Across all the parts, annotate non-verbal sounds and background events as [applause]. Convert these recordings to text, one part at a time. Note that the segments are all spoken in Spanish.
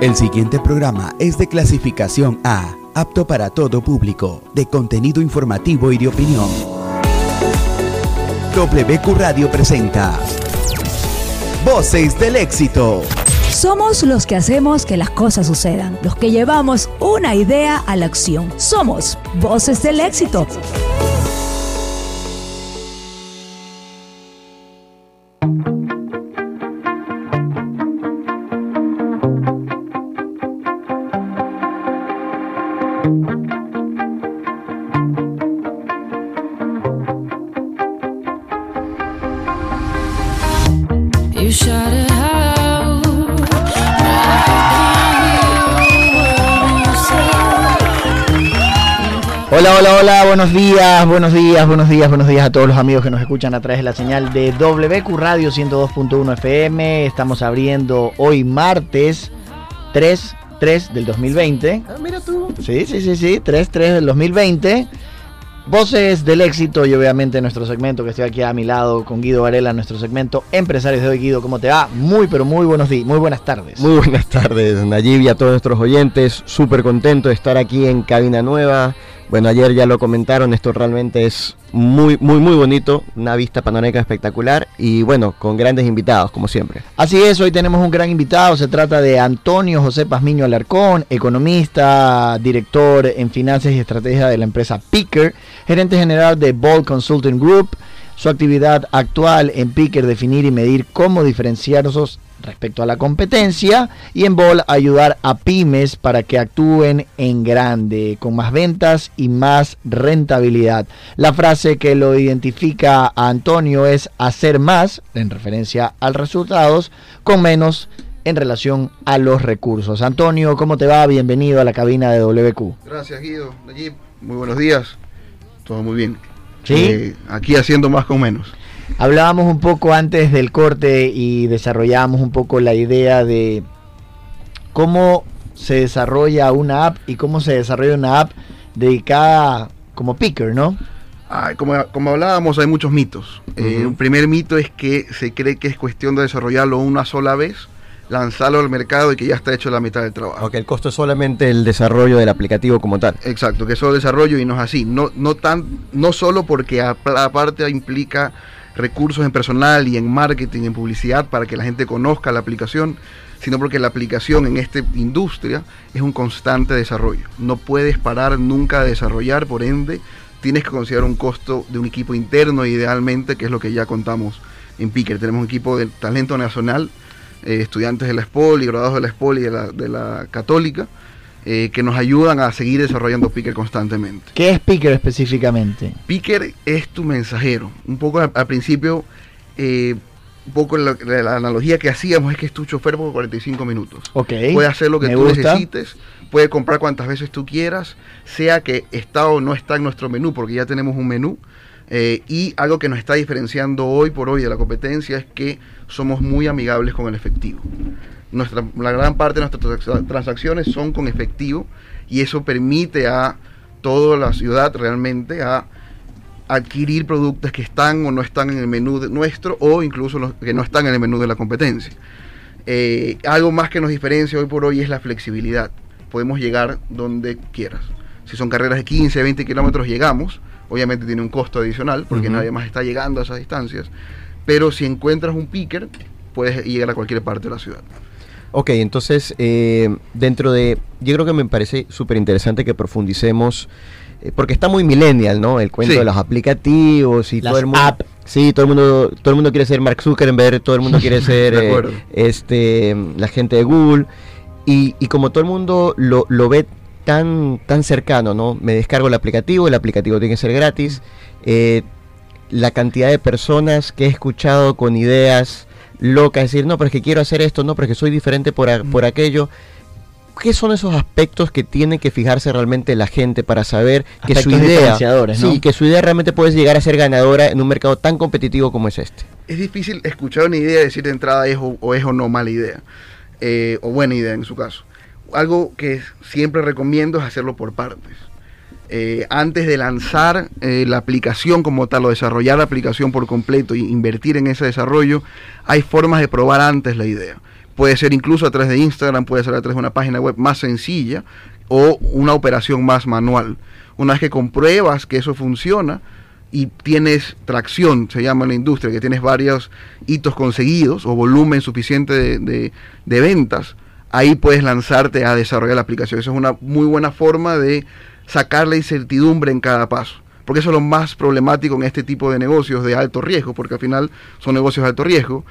El siguiente programa es de clasificación A, apto para todo público, de contenido informativo y de opinión. WQ Radio presenta Voces del éxito. Somos los que hacemos que las cosas sucedan, los que llevamos una idea a la acción. Somos Voces del éxito. Hola, hola, hola, buenos días, buenos días, buenos días, buenos días a todos los amigos que nos escuchan a través de la señal de WQ Radio 102.1 FM. Estamos abriendo hoy martes 3, 3 del 2020. Ah, mira tú. Sí, sí, sí, sí, 3, 3 del 2020. Voces del éxito y obviamente nuestro segmento que estoy aquí a mi lado con Guido Varela, nuestro segmento Empresarios de hoy. Guido, ¿cómo te va? Muy, pero muy buenos días, muy buenas tardes. Muy buenas tardes, Nayib y a todos nuestros oyentes. Súper contento de estar aquí en Cabina Nueva. Bueno, ayer ya lo comentaron, esto realmente es muy, muy, muy bonito. Una vista panorámica espectacular y bueno, con grandes invitados, como siempre. Así es, hoy tenemos un gran invitado, se trata de Antonio José Pazmiño Alarcón, economista, director en finanzas y estrategia de la empresa Picker, gerente general de Ball Consulting Group. Su actividad actual en Picker definir y medir cómo diferenciarnos respecto a la competencia y en Ball ayudar a pymes para que actúen en grande, con más ventas y más rentabilidad. La frase que lo identifica a Antonio es hacer más, en referencia a resultados, con menos en relación a los recursos. Antonio, ¿cómo te va? Bienvenido a la cabina de WQ. Gracias Guido, muy buenos días. Todo muy bien. ¿Sí? Eh, aquí haciendo más con menos. Hablábamos un poco antes del corte y desarrollábamos un poco la idea de cómo se desarrolla una app y cómo se desarrolla una app dedicada como picker, ¿no? Ah, como, como hablábamos, hay muchos mitos. Eh, un primer mito es que se cree que es cuestión de desarrollarlo una sola vez, lanzarlo al mercado y que ya está hecho la mitad del trabajo. Aunque el costo es solamente el desarrollo del aplicativo como tal. Exacto, que es desarrollo y no es así. No, no, tan, no solo porque aparte implica recursos en personal y en marketing, en publicidad, para que la gente conozca la aplicación, sino porque la aplicación en esta industria es un constante desarrollo. No puedes parar nunca de desarrollar, por ende, tienes que considerar un costo de un equipo interno, idealmente, que es lo que ya contamos en Picker. Tenemos un equipo de talento nacional, eh, estudiantes de la SPOL y graduados de la SPOL y de la, de la Católica, eh, que nos ayudan a seguir desarrollando Picker constantemente. ¿Qué es picker específicamente? Picker es tu mensajero. Un poco al, al principio, eh, un poco la, la- la analogía que hacíamos es que es tu chofer por 45 minutos. Ok. Puede hacer lo que tú gusta. necesites, puede comprar cuantas veces tú quieras, sea que está o no está en nuestro menú, porque ya tenemos un menú. Eh, y algo que nos está diferenciando hoy por hoy de la competencia es que somos muy amigables con el efectivo. Nuestra, la gran parte de nuestras transac- transacciones son con efectivo y eso permite a toda la ciudad realmente a adquirir productos que están o no están en el menú de nuestro o incluso los que no están en el menú de la competencia. Eh, algo más que nos diferencia hoy por hoy es la flexibilidad. Podemos llegar donde quieras. Si son carreras de 15, 20 kilómetros, llegamos. Obviamente tiene un costo adicional porque nadie más está llegando a esas distancias. Pero si encuentras un picker, puedes llegar a cualquier parte de la ciudad. Ok, entonces, eh, dentro de. Yo creo que me parece súper interesante que profundicemos. eh, porque está muy millennial, ¿no? El cuento Sí. de los aplicativos y Las todo el mundo. app. Sí, todo el mundo, todo el mundo quiere ser Mark Zuckerberg, todo el mundo quiere [laughs] ser eh, este la gente de Google. Y, y como todo el mundo lo, lo ve tan, tan cercano, ¿no? Me descargo el aplicativo, el aplicativo tiene que ser gratis. eh, la cantidad de personas que he escuchado con ideas locas, decir, no, pero es que quiero hacer esto, no, pero es que soy diferente por, a- por aquello. ¿Qué son esos aspectos que tiene que fijarse realmente la gente para saber que su idea, ¿no? sí, que su idea realmente puede llegar a ser ganadora en un mercado tan competitivo como es este? es difícil escuchar una idea y decir de entrada es o, o es o no mala idea, eh, o buena idea en su caso. Algo que siempre recomiendo es hacerlo por partes. Eh, antes de lanzar eh, la aplicación como tal o desarrollar la aplicación por completo y invertir en ese desarrollo, hay formas de probar antes la idea. Puede ser incluso a través de Instagram, puede ser a través de una página web más sencilla o una operación más manual. Una vez que compruebas que eso funciona y tienes tracción, se llama en la industria, que tienes varios hitos conseguidos o volumen suficiente de, de- ventas, ahí puedes lanzarte a desarrollar la aplicación. Eso es una muy buena forma de sacar la incertidumbre en cada paso. Porque eso es lo más problemático en este tipo de negocios de alto riesgo, porque al final son negocios de alto riesgo,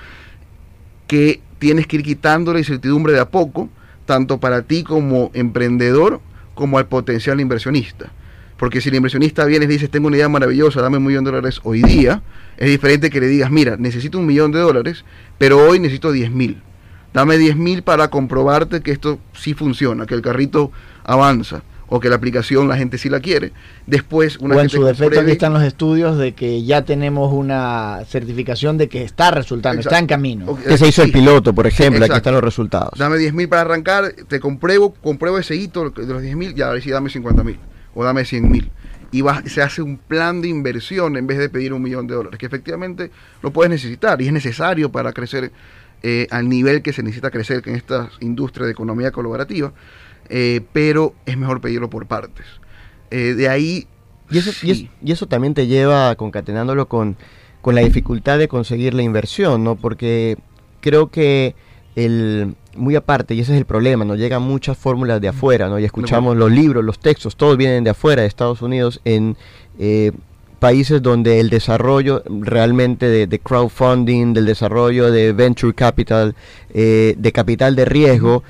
que tienes que ir quitando la incertidumbre de a poco, tanto para ti como emprendedor, como al potencial inversionista. Porque si el inversionista viene y le dices, tengo una idea maravillosa, dame un millón de dólares hoy día, es diferente que le digas, mira, necesito un millón de dólares, pero hoy necesito 10 mil. Dame 10 mil para comprobarte que esto sí funciona, que el carrito avanza o que la aplicación la gente sí la quiere. Después, una o en vez que su defecto aquí están los estudios de que ya tenemos una certificación de que está resultando, está en camino. Que se hizo el piloto, por ejemplo, aquí están los resultados. Dame 10 mil para arrancar, te compruebo, compruebo ese hito de los 10 mil, ya ahora sí dame 50 mil o dame 100 mil. Y se hace un plan de inversión en vez de pedir un millón de dólares, que efectivamente lo puedes necesitar y es necesario para crecer eh, al nivel que se necesita crecer en esta industria de economía colaborativa, eh, pero es mejor pedirlo por partes. Eh, de ahí... Y eso, y, es- sí. y eso también te lleva, concatenándolo con, con la dificultad de conseguir la inversión, ¿no? Porque creo que el muy aparte, y ese es el problema, ¿no? Llegan muchas fórmulas de afuera, ¿no? Y escuchamos los libros, los textos, todos vienen de afuera, de Estados Unidos, en eh, países donde el desarrollo realmente de, de crowdfunding, del desarrollo de venture capital, eh, de capital de riesgo,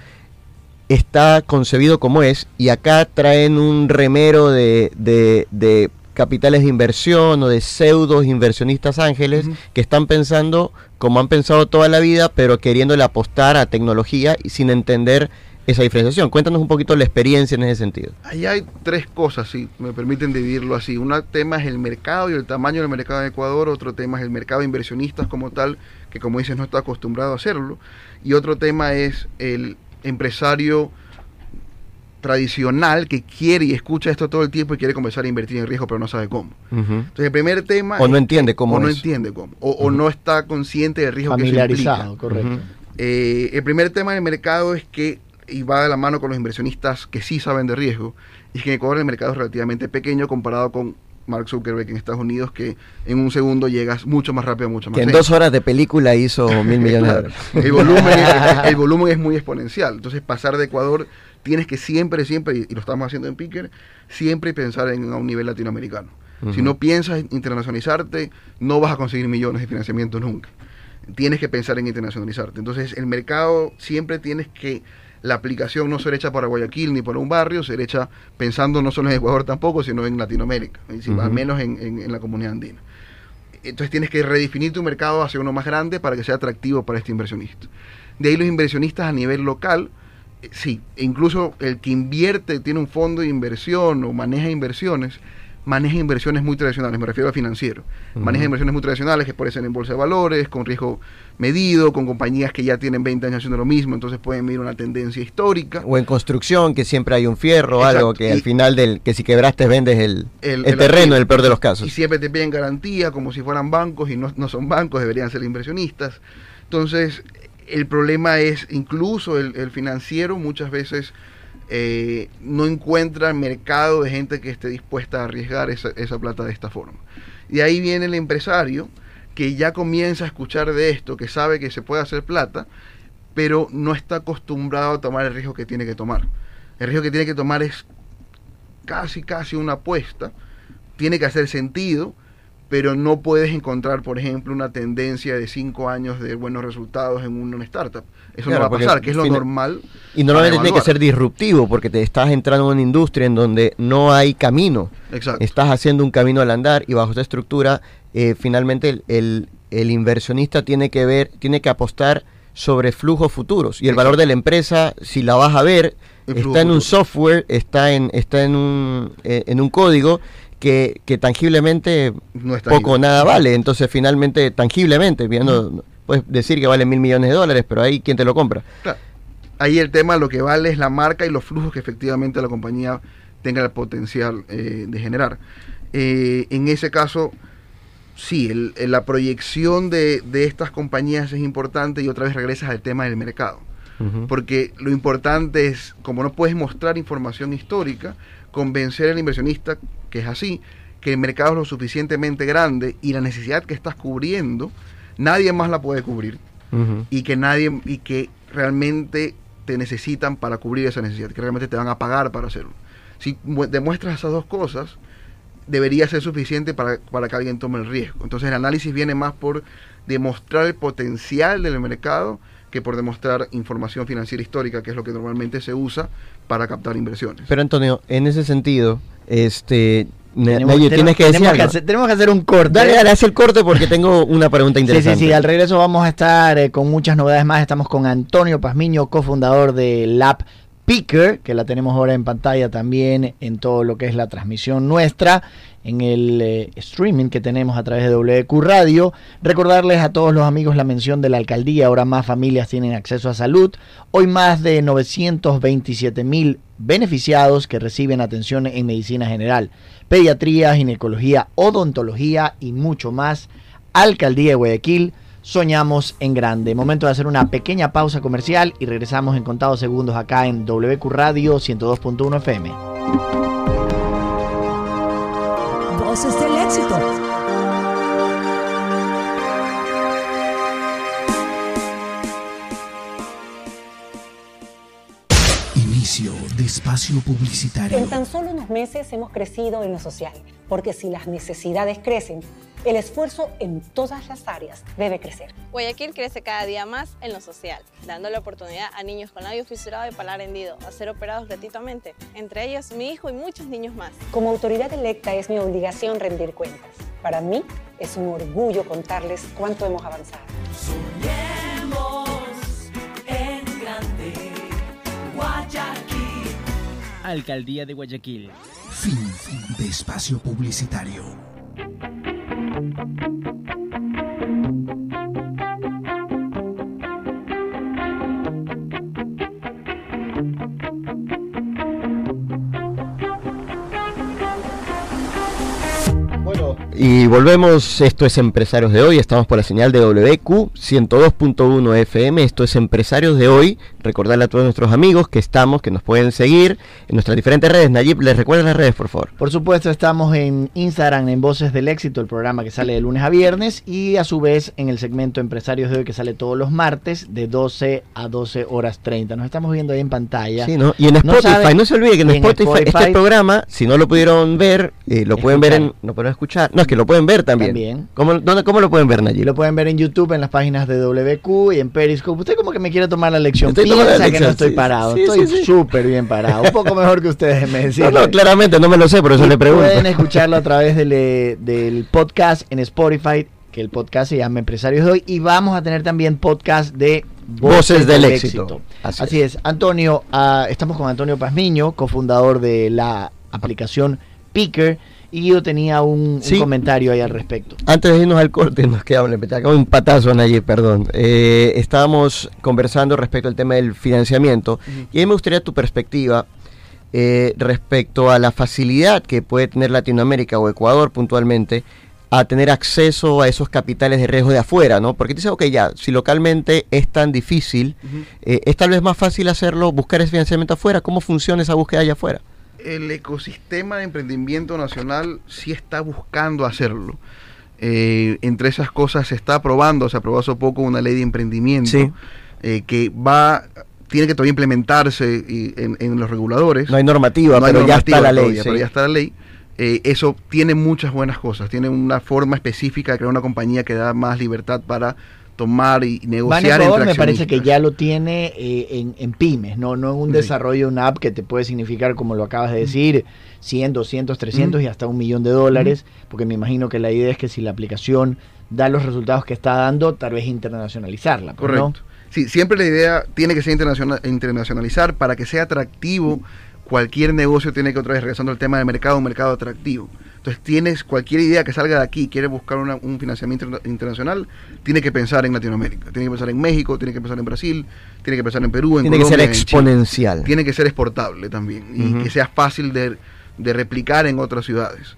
está concebido como es y acá traen un remero de, de- de capitales de inversión o de pseudos inversionistas ángeles que están pensando como han pensado toda la vida pero queriéndole apostar a tecnología y sin entender esa diferenciación. Cuéntanos un poquito la experiencia en ese sentido. Ahí hay tres cosas, si me permiten dividirlo así. Un tema es el mercado y el tamaño del mercado en Ecuador, otro tema es el mercado de inversionistas como tal, que como dices no está acostumbrado a hacerlo, y otro tema es el empresario tradicional que quiere y escucha esto todo el tiempo y quiere comenzar a invertir en riesgo pero no sabe cómo. Entonces el primer tema... O no es- entiende cómo o no es. entiende cómo, o, o no está consciente del riesgo que eso Familiarizado, implica. correcto. Ujú. Eh, el primer tema del mercado es que, y va de la mano con los inversionistas que sí saben de riesgo, y es que en Ecuador el mercado es relativamente pequeño comparado con Mark Zuckerberg en Estados Unidos, que en un segundo llegas mucho más rápido, mucho más Que en lejos. dos horas de película hizo [laughs] mil millones de dólares. El volumen, es, [laughs] el volumen es muy exponencial. Entonces, pasar de Ecuador, tienes que siempre, siempre, y lo estamos haciendo en Picker, siempre pensar en a un nivel latinoamericano. Si no piensas en internacionalizarte, no vas a conseguir millones de financiamiento nunca. Tienes que pensar en internacionalizarte. Entonces, el mercado siempre tienes que la aplicación no ser hecha para Guayaquil ni para un barrio, ser hecha pensando no solo en Ecuador tampoco, sino en Latinoamérica, al menos en- en- en la comunidad andina. Entonces tienes que redefinir tu mercado hacia uno más grande para que sea atractivo para este inversionista. De ahí los inversionistas a nivel local, eh, sí, e incluso el que invierte, tiene un fondo de inversión o maneja inversiones, maneja inversiones muy tradicionales, me refiero a financiero. Maneja inversiones muy tradicionales que pueden ser en bolsa de valores, con riesgo medido, con compañías que ya tienen 20 años haciendo lo mismo, entonces pueden medir una tendencia histórica. O en construcción, que siempre hay un fierro Exacto. algo que Y- al final del que si quebraste vendes el, El- el, el terreno en el peor de los Y casos. siempre te piden garantía como si fueran bancos y no, no son bancos, deberían ser inversionistas. Entonces, el problema es incluso el, el financiero muchas veces eh, no encuentra mercado de gente que esté dispuesta a arriesgar esa, esa plata de esta forma. Y ahí viene el empresario que ya comienza a escuchar de esto, que sabe que se puede hacer plata, pero no está acostumbrado a tomar el riesgo que tiene que tomar. El riesgo que tiene que tomar es casi, casi una apuesta. Tiene que hacer sentido, pero no puedes encontrar, por ejemplo, una tendencia de cinco años de buenos resultados en una startup. Eso Claro, no va a pasar, que es lo normal. Y normalmente tiene que ser disruptivo porque te estás entrando en una industria en donde no hay camino. Exacto. Estás haciendo un camino al andar y bajo esta estructura, eh, finalmente el, el- el inversionista tiene que ver, tiene que apostar sobre flujos futuros. Y el valor de la empresa, si la vas a ver, El está en un software, está en, está en un, eh, en un código que, que tangiblemente No poco o nada vale. Entonces, finalmente, tangiblemente, viendo, puedes decir que vale mil millones de dólares, pero ahí, ¿quién te lo compra? Claro. Ahí el tema lo que vale es la marca y los flujos que efectivamente la compañía tenga el potencial eh, de generar. Eh, en ese caso, sí, el- el- la proyección de, de estas compañías es importante y otra vez regresas al tema del mercado. Porque lo importante es, como no puedes mostrar información histórica, convencer al inversionista, que es así, que el mercado es lo suficientemente grande y la necesidad que estás cubriendo, nadie más la puede cubrir y que nadie y que realmente te necesitan para cubrir esa necesidad, que realmente te van a pagar para hacerlo. Si mu- demuestras esas dos cosas, debería ser suficiente para, para que alguien tome el riesgo. Entonces el análisis viene más por demostrar el potencial del mercado que por demostrar información financiera histórica, que es lo que normalmente se usa para captar inversiones. Pero Antonio, en ese sentido, este, Ne- Tenemos- Nayo, tienes que decir tenemos algo. hacer, tenemos que hacer un corte. Dale, dale, haz el corte porque tengo una pregunta [laughs] Sí, sí, interesante. sí, al regreso vamos a estar eh, con muchas novedades más. Estamos con Antonio Pazmiño, cofundador de Lab Picker, que la tenemos ahora en pantalla también en todo lo que es la transmisión nuestra, en el eh, streaming que tenemos a través de WQ Radio. Recordarles a todos los amigos la mención de la alcaldía, ahora más familias tienen acceso a salud. Hoy más de 927 mil beneficiados que reciben atención en medicina general, pediatría, ginecología, odontología y mucho más. Alcaldía de Guayaquil, soñamos en grande. Momento de hacer una pequeña pausa comercial y regresamos en contados segundos acá en WQ Radio 102.1 FM. Voces del éxito. Inicio de espacio publicitario. En tan solo unos meses hemos crecido en lo social, porque si las necesidades crecen, el esfuerzo en todas las áreas debe crecer. Guayaquil crece cada día más en lo social, dando la oportunidad a niños con labio fisurado y paladar hendido a ser operados gratuitamente, entre ellos mi hijo y muchos niños más. Como autoridad electa es mi obligación rendir cuentas. Para mí es un orgullo contarles cuánto hemos avanzado. Alcaldía de Guayaquil. Fin de espacio publicitario. Thank you. Y volvemos, esto es Empresarios de Hoy, estamos por la señal de WQ 102.1 FM, esto es Empresarios de Hoy, recordarle a todos nuestros amigos que estamos, que nos pueden seguir en nuestras diferentes redes, Nayib, les recuerda las redes, por favor. Por supuesto, estamos en Instagram en Voces del Éxito, el programa que sale de lunes a viernes, y a su vez en el segmento Empresarios de hoy que sale todos los martes de 12 a 12 horas 30. Nos estamos viendo ahí en pantalla. Sí, ¿no? Y en No Spotify, no se olvide que en Spotify, este programa, si no lo pudieron ver, eh, lo pueden ver en, no pueden escuchar, no, es que lo pueden ver también. También. ¿Cómo, dónde- cómo lo pueden ver, Nayib? lo pueden ver en YouTube, en las páginas de WQ y en Periscope. Usted como que me quiere tomar la lección. Estoy Piensa que no estoy sí, parado. sí, estoy sí. súper bien parado. Un poco mejor que ustedes me [laughs] No, decían. no, claramente, no me lo sé, por eso Y le pregunto. Pueden escucharlo a través del, eh, del podcast en Spotify, que el podcast se llama Empresarios de Hoy. Y vamos a tener también podcast de Voces del Éxito. Así, Así es. Antonio, ah, estamos con Antonio Pazmiño, cofundador de la aplicación Picker. Y yo tenía un, un comentario ahí al respecto. Antes de irnos al corte, nos queda acá un patazo a Nayib, perdón. Eh, estábamos conversando respecto al tema del financiamiento y ahí me gustaría tu perspectiva eh, respecto a la facilidad que puede tener Latinoamérica o Ecuador puntualmente a tener acceso a esos capitales de riesgo de afuera, ¿no? Porque dice, ok, ya, si localmente es tan difícil, eh, es tal vez más fácil hacerlo, buscar ese financiamiento afuera. ¿Cómo funciona esa búsqueda allá afuera? El ecosistema de emprendimiento nacional sí está buscando hacerlo. Eh, entre esas cosas se está aprobando, se aprobó hace poco una ley de emprendimiento Sí. eh, que va, tiene que todavía implementarse y- en, en los reguladores. No hay normativa, No hay pero ya normativa está la ley. todavía, sí. pero ya está la ley. Eh, eso tiene muchas buenas cosas. Tiene una forma específica de crear una compañía que da más libertad para tomar y negociar Ecuador me parece que ya lo tiene eh, en, en pymes, no, no en un Sí. desarrollo de una app que te puede significar, como lo acabas de decir, 100, 200, 300 y hasta un millón de dólares, porque me imagino que la idea es que si la aplicación da los resultados que está dando, tal vez internacionalizarla. pues, ¿no? Correcto. Sí, siempre la idea tiene que ser internacional, internacionalizar para que sea atractivo. Cualquier negocio tiene que otra vez regresando al tema del mercado, un mercado atractivo. Entonces tienes cualquier idea que salga de aquí, quiere buscar una- un financiamiento interna- internacional, tiene que pensar en Latinoamérica, tiene que pensar en México, tiene que pensar en Brasil, tiene que pensar en Perú, en Tiene que ser Colombia, en Chile. exponencial. Tiene que ser exportable también y que sea fácil de, de replicar en otras ciudades.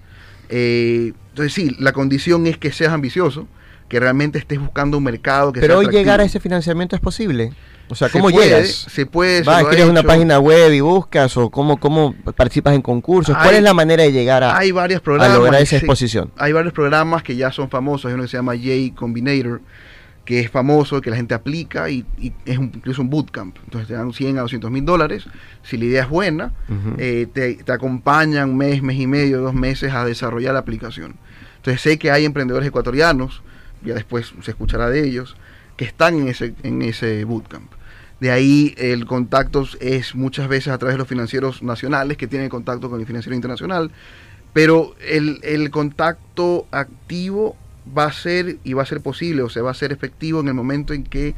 Eh, entonces sí, la condición es que seas ambicioso, que realmente estés buscando un mercado que Pero sea hoy llegar a ese financiamiento es posible. O sea, Se ¿cómo puede, llegas? Se puede. ¿Vas, creas una página web y buscas? ¿O cómo, cómo participas en concursos? ¿Cuál es la manera de llegar a, Hay varios a programas. lograr esa exposición? Hay varios programas que ya son famosos. Hay uno que se llama J Combinator, que es famoso, que la gente aplica y, y es un- incluso un bootcamp. Entonces te dan 100 a 200 mil dólares. Si la idea es buena, eh, te, te acompañan un mes, mes y medio, dos meses a desarrollar la aplicación. Entonces sé que hay emprendedores ecuatorianos, ya después se escuchará de ellos, que están en ese, en ese bootcamp. De ahí el contacto es muchas veces a través de los financieros nacionales que tienen contacto con el financiero internacional, pero el, el contacto activo va a ser y va a ser posible o se va a ser efectivo en el momento en que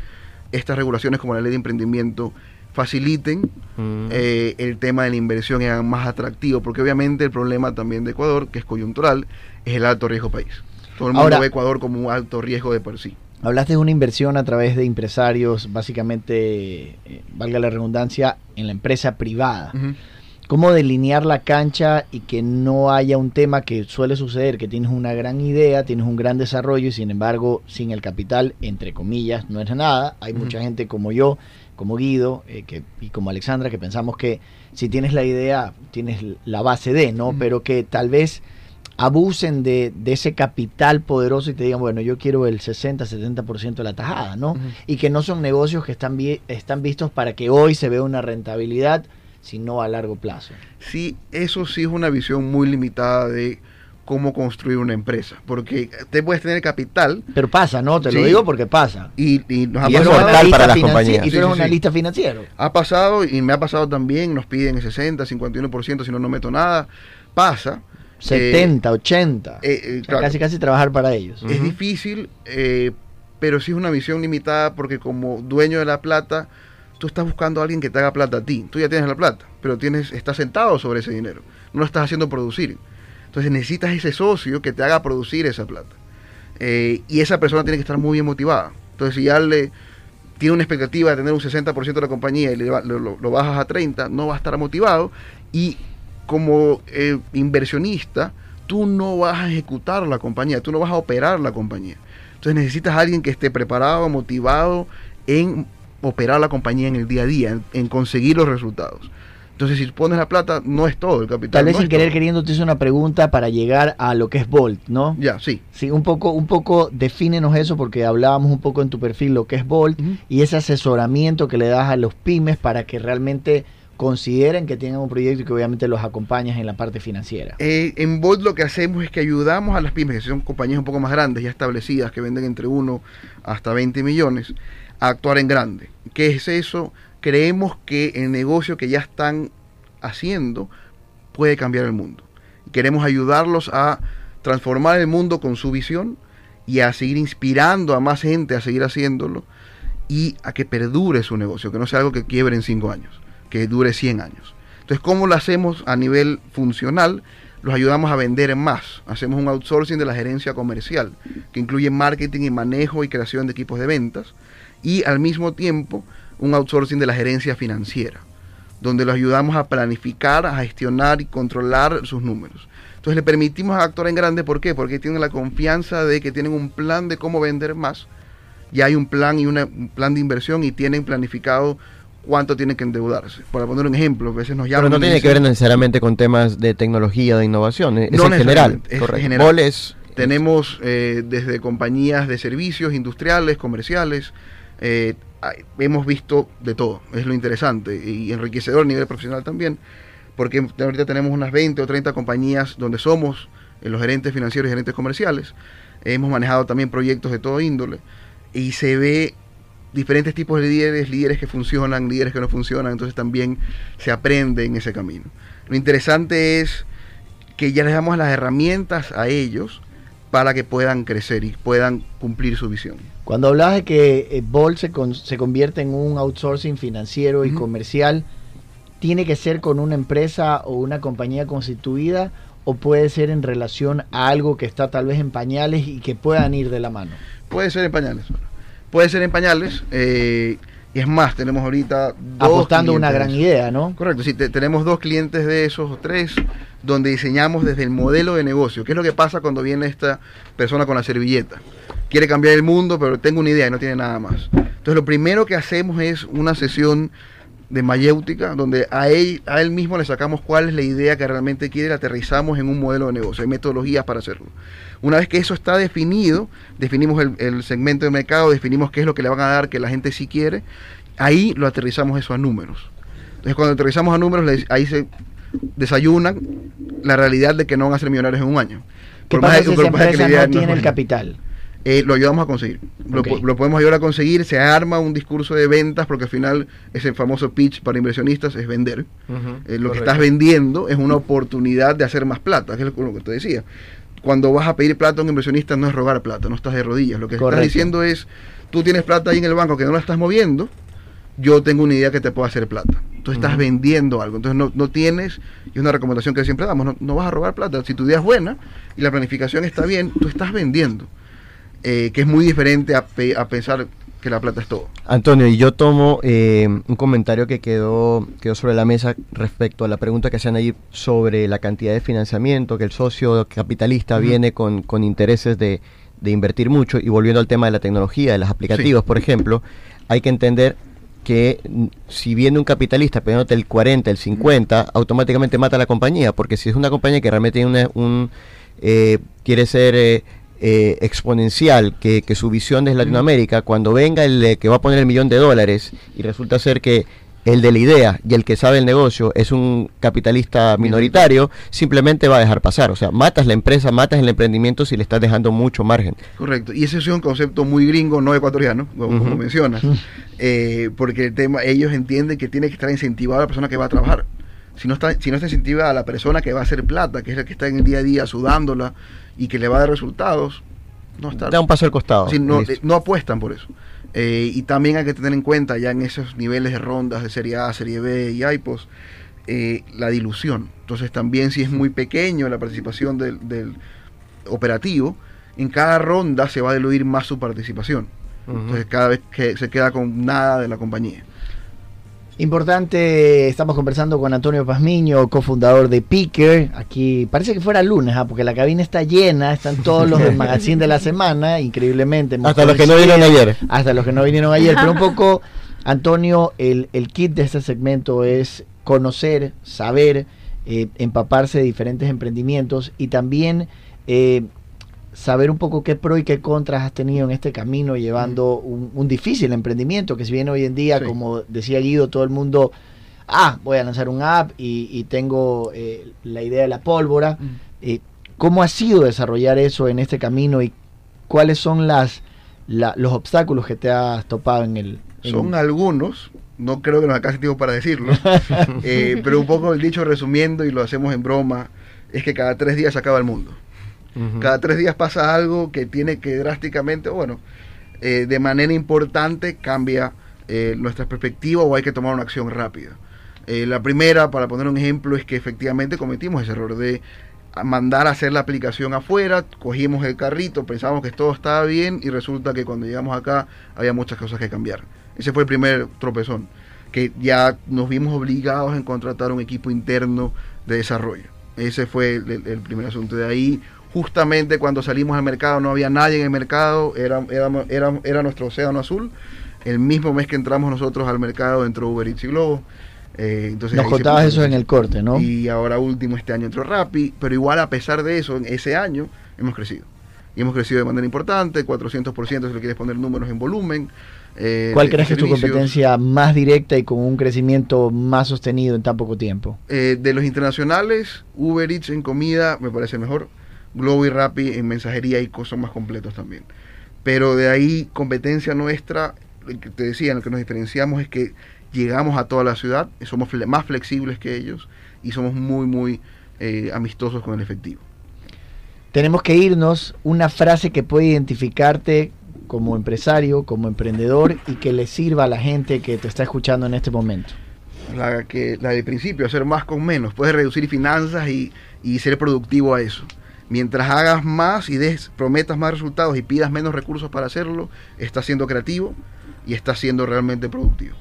estas regulaciones como la ley de emprendimiento faciliten Mm. eh, el tema de la inversión y hagan más atractivo, porque obviamente el problema también de Ecuador, que es coyuntural, es el alto riesgo país. Todo el mundo Ahora- ve Ecuador como un alto riesgo de por sí. Hablaste de una inversión a través de empresarios, básicamente, eh, valga la redundancia, en la empresa privada. ¿Cómo delinear la cancha y que no haya un tema que suele suceder, que tienes una gran idea, tienes un gran desarrollo y sin embargo sin el capital, entre comillas, no es nada? Hay mucha gente como yo, como Guido eh, que, y como Alexandra que pensamos que si tienes la idea, tienes la base de, ¿no? Pero que tal vez abusen de, de ese capital poderoso y te digan, bueno, yo quiero el 60-70% de la tajada, ¿no? Y que no son negocios que están, vi- están vistos para que hoy se vea una rentabilidad, sino a largo plazo. Sí, eso sí es una visión muy limitada de cómo construir una empresa, porque te puedes tener capital Pero pasa, ¿no? Te lo digo porque pasa. y, y nos ha Y pasado, para las compañías. Y tú Sí, eres sí, un sí. analista financiero. ha pasado y me ha pasado también, nos piden el 60, 51%, si no, no meto nada, pasa. 70, 80. eh, eh, O sea, claro. Casi, casi trabajar para ellos. Es difícil, eh, pero sí es una visión limitada porque como dueño de la plata, tú estás buscando a alguien que te haga plata a ti. Tú ya tienes la plata, pero tienes, estás sentado sobre ese dinero. No lo estás haciendo producir. Entonces necesitas ese socio que te haga producir esa plata. Eh, y esa persona tiene que estar muy bien motivada. Entonces si ya le tiene una expectativa de tener un 60% de la compañía y le ba- lo, lo- lo bajas a 30, no va a estar motivado. Y como eh, inversionista, tú no vas a ejecutar la compañía, tú no vas a operar la compañía. Entonces necesitas a alguien que esté preparado, motivado en operar la compañía en el día a día, en, en conseguir los resultados. Entonces si pones la plata, no es todo el capital. Tal vez no sin querer todo. queriendo te hice una pregunta para llegar a lo que es Volt, ¿no? Ya, sí. Sí, un poco, un poco defínenos eso porque hablábamos un poco en tu perfil lo que es Volt Ujú. y ese asesoramiento que le das a los pymes para que realmente consideren que tengan un proyecto y que obviamente los acompañas en la parte financiera. Eh, en Bolt lo que hacemos es que ayudamos a las pymes, que son compañías un poco más grandes, ya establecidas, que venden entre 1 hasta 20 millones, a actuar en grande. ¿Qué es eso? Creemos que el negocio que ya están haciendo puede cambiar el mundo. Queremos ayudarlos a transformar el mundo con su visión y a seguir inspirando a más gente a seguir haciéndolo y a que perdure su negocio, que no sea algo que quiebre en 5 años, que dure 100 años. Entonces, ¿cómo lo hacemos a nivel funcional? Los ayudamos a vender más. Hacemos un outsourcing de la gerencia comercial, que incluye marketing y manejo y creación de equipos de ventas, y al mismo tiempo un outsourcing de la gerencia financiera, donde los ayudamos a planificar, a gestionar y controlar sus números. Entonces le permitimos actuar en grande, ¿por qué? Porque tienen la confianza de que tienen un plan de cómo vender más, ya hay un plan y un plan de inversión y tienen planificado cuánto tienen que endeudarse. Para poner un ejemplo, a veces nos llaman Pero no tiene dicen, que ver necesariamente con temas de tecnología, de innovación, es No en general. es correcto. general. Tenemos eh, desde compañías de servicios industriales, comerciales, eh, hemos visto de todo, es lo interesante y enriquecedor a nivel profesional también, porque ahorita tenemos unas 20 o 30 compañías donde somos eh, los gerentes financieros y gerentes comerciales, hemos manejado también proyectos de todo índole y se ve diferentes tipos de líderes, líderes que funcionan, líderes que no funcionan, entonces también se aprende en ese camino. Lo interesante es que ya les damos las herramientas a ellos para que puedan crecer y puedan cumplir su visión. Cuando hablabas de que eh, se, con- se convierte en un outsourcing financiero y comercial, ¿tiene que ser con una empresa o una compañía constituida o puede ser en relación a algo que está tal vez en pañales y que puedan ir de la mano? Puede ser en pañales. Puede ser en pañales. eh, Y es más, tenemos ahorita dos Apostando una gran idea, ¿no? Correcto, sí, te- tenemos dos clientes de esos o tres donde diseñamos desde el modelo de negocio. ¿Qué es lo que pasa cuando viene esta persona con la servilleta? Quiere cambiar el mundo, pero tengo una idea y no tiene nada más. Entonces lo primero que hacemos es una sesión de mayéutica, donde a él, a él mismo le sacamos cuál es la idea que realmente quiere, la aterrizamos en un modelo de negocio, hay metodologías para hacerlo. Una vez que eso está definido, definimos el, el segmento de mercado, definimos qué es lo que le van a dar que la gente sí quiere, ahí lo aterrizamos eso a números. Entonces cuando aterrizamos a números, ahí se desayunan la realidad de que no van a ser millonarios en un año. ¿Qué Por más pasa si esa empresa no tiene el capital? Eh, lo ayudamos a conseguir. Lo, Ok. po- lo podemos ayudar a conseguir. Se arma un discurso de ventas porque al final ese famoso pitch para inversionistas es vender. Eh, lo que estás vendiendo es una oportunidad de hacer más plata, que es lo que te decía. Cuando vas a pedir plata a un inversionista no es robar plata, no estás de rodillas. Lo que Correcto. estás diciendo es, tú tienes plata ahí en el banco que no la estás moviendo, yo tengo una idea que te puede hacer plata. Tú estás vendiendo algo, entonces no, no tienes, y es una recomendación que siempre damos, no, no vas a robar plata. Si tu idea es buena y la planificación está bien, tú estás vendiendo, eh, que es muy diferente a, pe- a pensar que la plata es todo. Antonio, y yo tomo eh, un comentario que quedó, quedó sobre la mesa respecto a la pregunta que hacían ahí sobre la cantidad de financiamiento, que el socio capitalista viene con, con intereses de, de invertir mucho, y volviendo al tema de la tecnología, de los aplicativos, por ejemplo, hay que entender que mm, si viene un capitalista pidiéndote el 40, el 50, automáticamente mata a la compañía, porque si es una compañía que realmente tiene una- un, eh, quiere ser eh, exponencial, que, que su visión es Latinoamérica, cuando venga el que va a poner el millón de dólares y resulta ser que el de la idea y el que sabe el negocio es un capitalista minoritario, simplemente va a dejar pasar. O sea, matas la empresa, matas el emprendimiento si le estás dejando mucho margen. Correcto. Y ese es un concepto muy gringo, no ecuatoriano, como, mencionas. Eh, porque el tema, ellos entienden que tiene que estar incentivada la persona que va a trabajar. Si no está, si no está incentivada la persona que va a hacer plata, que es la que está en el día a día sudándola y que le va a dar resultados, no está. Da un paso al costado. Sí, no, Listo. eh, no apuestan por eso. Eh, y también hay que tener en cuenta ya en esos niveles de rondas de Serie A, Serie B y IPOS, eh, la dilución. Entonces también si es muy pequeño la participación del, del operativo, en cada ronda se va a diluir más su participación. Entonces cada vez que se queda con nada de la compañía. Importante, estamos conversando con Antonio Pazmiño, cofundador de Picker. Aquí parece que fuera lunes, ¿ah? porque la cabina está llena, están todos los del magazine de la semana, increíblemente. Hasta los que no vinieron ayer. Hasta los que no vinieron ayer, pero un [laughs] poco, Antonio, el, el kit de este segmento es conocer, saber, eh, empaparse de diferentes emprendimientos y también eh, saber un poco qué pro y qué contras has tenido en este camino llevando un, un difícil emprendimiento, que si bien hoy en día, Sí. como decía Guido, todo el mundo, ah, voy a lanzar un app y, y tengo eh, la idea de la pólvora. Eh, ¿Cómo ha sido desarrollar eso en este camino y cuáles son las la- los obstáculos que te has topado en el... en- Son algunos, no creo que nos alcance tiempo para decirlo, [laughs] eh, pero un poco el dicho resumiendo y lo hacemos en broma, es que cada tres días se acaba el mundo. Cada tres días pasa algo que tiene que drásticamente, bueno, eh, de manera importante cambia eh, nuestra perspectiva o hay que tomar una acción rápida. Eh, la primera, para poner un ejemplo, es que efectivamente cometimos ese error de mandar a hacer la aplicación afuera, cogimos el carrito, pensamos que todo estaba bien y resulta que cuando llegamos acá había muchas cosas que cambiar. Ese fue el primer tropezón, que ya nos vimos obligados en contratar un equipo interno de desarrollo. Ese fue el primer asunto. De ahí, justamente cuando salimos al mercado, no había nadie en el mercado, era, era, era, era nuestro océano azul. El mismo mes que entramos nosotros al mercado entró Uber Eats y Globo. Eh, entonces Nos contabas eso en el corte, ¿no? y ahora último este año entró Rappi, pero igual a pesar de eso, en ese año hemos crecido. Y hemos crecido de manera importante, 400% si le quieres poner números en volumen. eh, ¿Cuál crees que es tu competencia más directa y con un crecimiento más sostenido en tan poco tiempo? Eh, de los internacionales, Uber Eats en comida me parece mejor. Globo y Rappi en mensajería y cosas más completos también. Pero de ahí, competencia nuestra, lo que te decía, en lo que nos diferenciamos es que llegamos a toda la ciudad, somos fle- más flexibles que ellos y somos muy, muy eh, amistosos con el efectivo. Tenemos que irnos una frase que puede identificarte como empresario, como emprendedor y que le sirva a la gente que te está escuchando en este momento. La, que, la del principio, hacer más con menos. Puedes reducir finanzas y, y ser productivo a eso. Mientras hagas más y prometas más resultados y pidas menos recursos para hacerlo, estás siendo creativo y está siendo realmente productivo.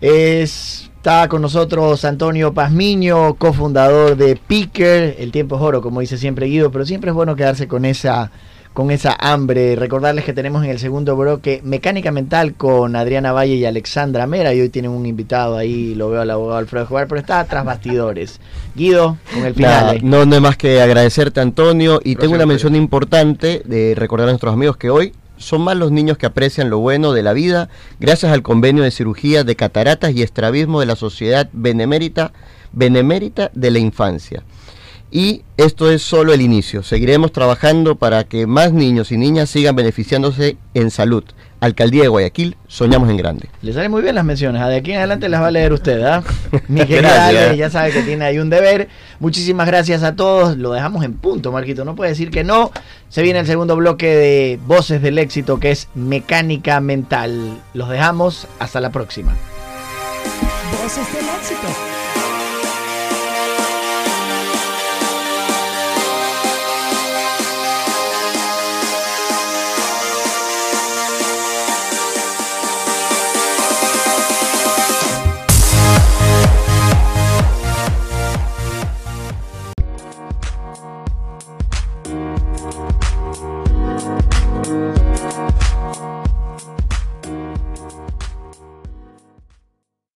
Está con nosotros Antonio Pazmiño, cofundador de Picker. El tiempo es oro, como dice siempre Guido, pero siempre es bueno quedarse con esa con esa hambre. Recordarles que tenemos en el segundo bloque Mecánica Mental con Adriana Valle y Alexandra Mera. Y hoy tienen un invitado ahí, lo veo al abogado Alfredo Jugar, pero está tras bastidores. Guido, con el final. No, no es más que agradecerte, Antonio. Y Gracias tengo una mención importante de recordar a nuestros amigos que hoy son más los niños que aprecian lo bueno de la vida gracias al convenio de cirugía de cataratas y estrabismo de la Sociedad Benemérita, Benemérita de la Infancia. Y esto es solo el inicio. Seguiremos trabajando para que más niños y niñas sigan beneficiándose en salud. Alcaldía de Guayaquil, soñamos en grande. Le salen muy bien las menciones. ah, De aquí en adelante las va a leer usted, ¿ah? [laughs] Mi querida Gracias. Ale, ya sabe que tiene ahí un deber. Muchísimas gracias a todos. Lo dejamos en punto, Marquito. No puede decir que no. Se viene el segundo bloque de Voces del Éxito, que es Mecánica Mental. Los dejamos. Hasta la próxima. Voces del éxito.